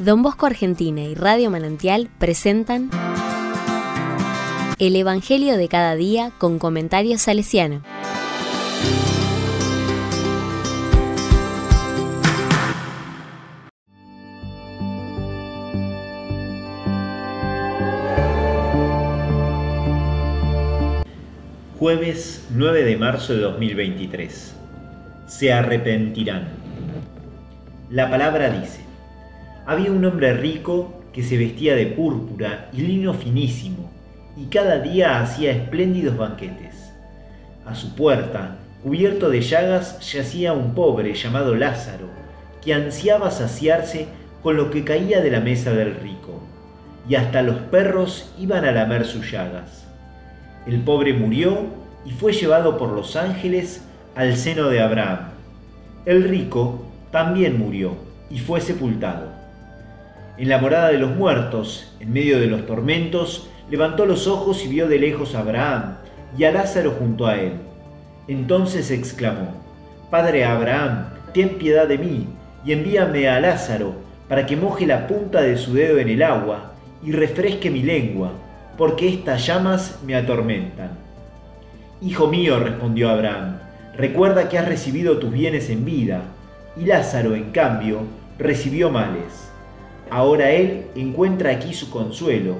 Don Bosco Argentina y Radio Manantial presentan El Evangelio de cada día con comentarios salesiano. Jueves 9 de marzo de 2023. Se arrepentirán. La palabra dice, había un hombre rico que se vestía de púrpura y lino finísimo y cada día hacía espléndidos banquetes. A su puerta, cubierto de llagas, yacía un pobre llamado Lázaro, que ansiaba saciarse con lo que caía de la mesa del rico, y hasta los perros iban a lamer sus llagas. El pobre murió y fue llevado por los ángeles al seno de Abraham. El rico también murió y fue sepultado. En la morada de los muertos, en medio de los tormentos, levantó los ojos y vio de lejos a Abraham y a Lázaro junto a él. Entonces exclamó, Padre Abraham, ten piedad de mí y envíame a Lázaro para que moje la punta de su dedo en el agua y refresque mi lengua porque estas llamas me atormentan. Hijo mío, respondió Abraham, recuerda que has recibido tus bienes en vida, y Lázaro, en cambio, recibió males. Ahora él encuentra aquí su consuelo,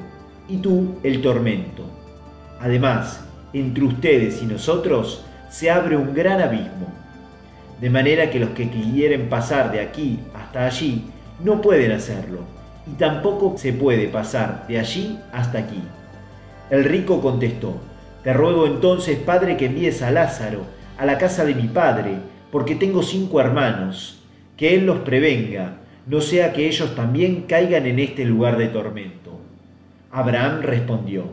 y tú el tormento. Además, entre ustedes y nosotros se abre un gran abismo, de manera que los que quieren pasar de aquí hasta allí no pueden hacerlo, y tampoco se puede pasar de allí hasta aquí. El rico contestó, Te ruego entonces, Padre, que envíes a Lázaro a la casa de mi Padre, porque tengo cinco hermanos, que Él los prevenga, no sea que ellos también caigan en este lugar de tormento. Abraham respondió,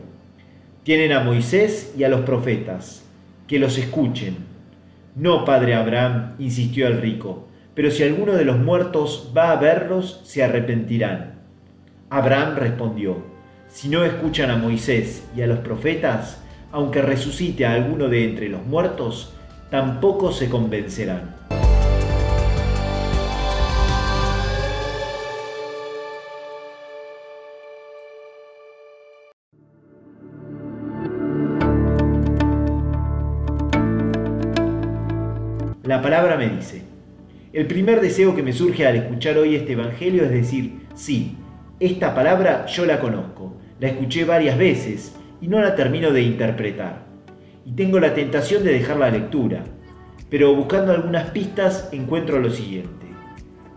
Tienen a Moisés y a los profetas, que los escuchen. No, Padre Abraham, insistió el rico, pero si alguno de los muertos va a verlos, se arrepentirán. Abraham respondió, si no escuchan a Moisés y a los profetas, aunque resucite a alguno de entre los muertos, tampoco se convencerán. La palabra me dice, el primer deseo que me surge al escuchar hoy este Evangelio es decir, sí, esta palabra yo la conozco, la escuché varias veces y no la termino de interpretar. Y tengo la tentación de dejar la lectura, pero buscando algunas pistas encuentro lo siguiente.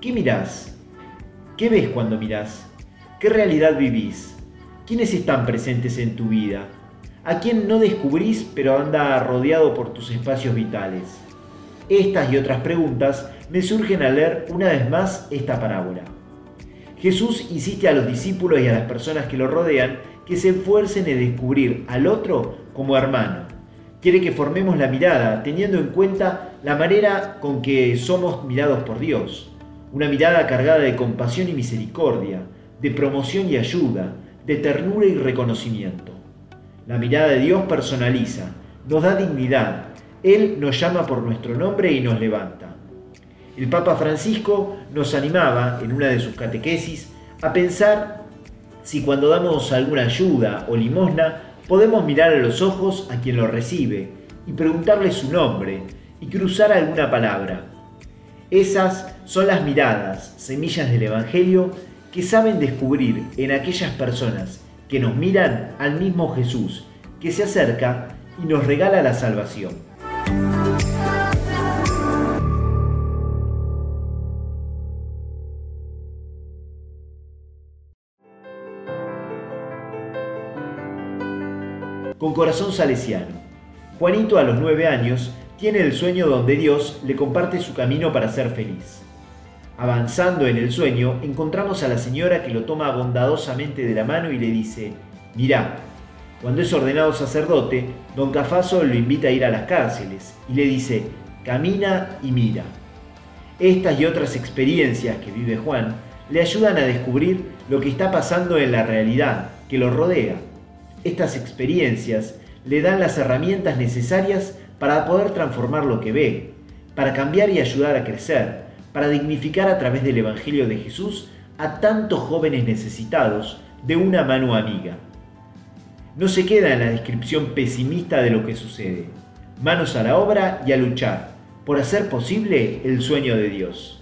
¿Qué mirás? ¿Qué ves cuando mirás? ¿Qué realidad vivís? ¿Quiénes están presentes en tu vida? ¿A quién no descubrís pero anda rodeado por tus espacios vitales? Estas y otras preguntas me surgen al leer una vez más esta parábola. Jesús insiste a los discípulos y a las personas que lo rodean que se esfuercen en descubrir al otro como hermano. Quiere que formemos la mirada teniendo en cuenta la manera con que somos mirados por Dios. Una mirada cargada de compasión y misericordia, de promoción y ayuda, de ternura y reconocimiento. La mirada de Dios personaliza, nos da dignidad. Él nos llama por nuestro nombre y nos levanta. El Papa Francisco nos animaba en una de sus catequesis a pensar si cuando damos alguna ayuda o limosna podemos mirar a los ojos a quien lo recibe y preguntarle su nombre y cruzar alguna palabra. Esas son las miradas, semillas del Evangelio, que saben descubrir en aquellas personas que nos miran al mismo Jesús, que se acerca y nos regala la salvación. Con corazón salesiano. Juanito a los nueve años tiene el sueño donde Dios le comparte su camino para ser feliz. Avanzando en el sueño, encontramos a la señora que lo toma bondadosamente de la mano y le dice, mirá, cuando es ordenado sacerdote, don Cafaso lo invita a ir a las cárceles y le dice, camina y mira. Estas y otras experiencias que vive Juan le ayudan a descubrir lo que está pasando en la realidad que lo rodea estas experiencias le dan las herramientas necesarias para poder transformar lo que ve, para cambiar y ayudar a crecer, para dignificar a través del Evangelio de Jesús a tantos jóvenes necesitados de una mano amiga. No se queda en la descripción pesimista de lo que sucede. Manos a la obra y a luchar por hacer posible el sueño de Dios.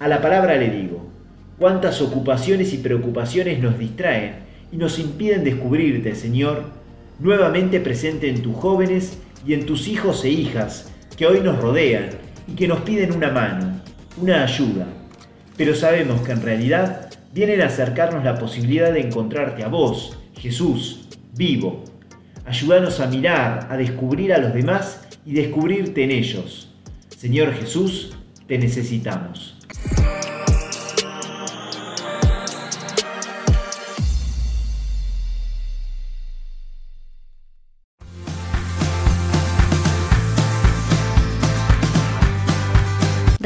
A la palabra le digo, cuántas ocupaciones y preocupaciones nos distraen y nos impiden descubrirte, Señor, nuevamente presente en tus jóvenes y en tus hijos e hijas que hoy nos rodean y que nos piden una mano, una ayuda. Pero sabemos que en realidad vienen a acercarnos la posibilidad de encontrarte a vos, Jesús, vivo. Ayúdanos a mirar, a descubrir a los demás y descubrirte en ellos. Señor Jesús, te necesitamos.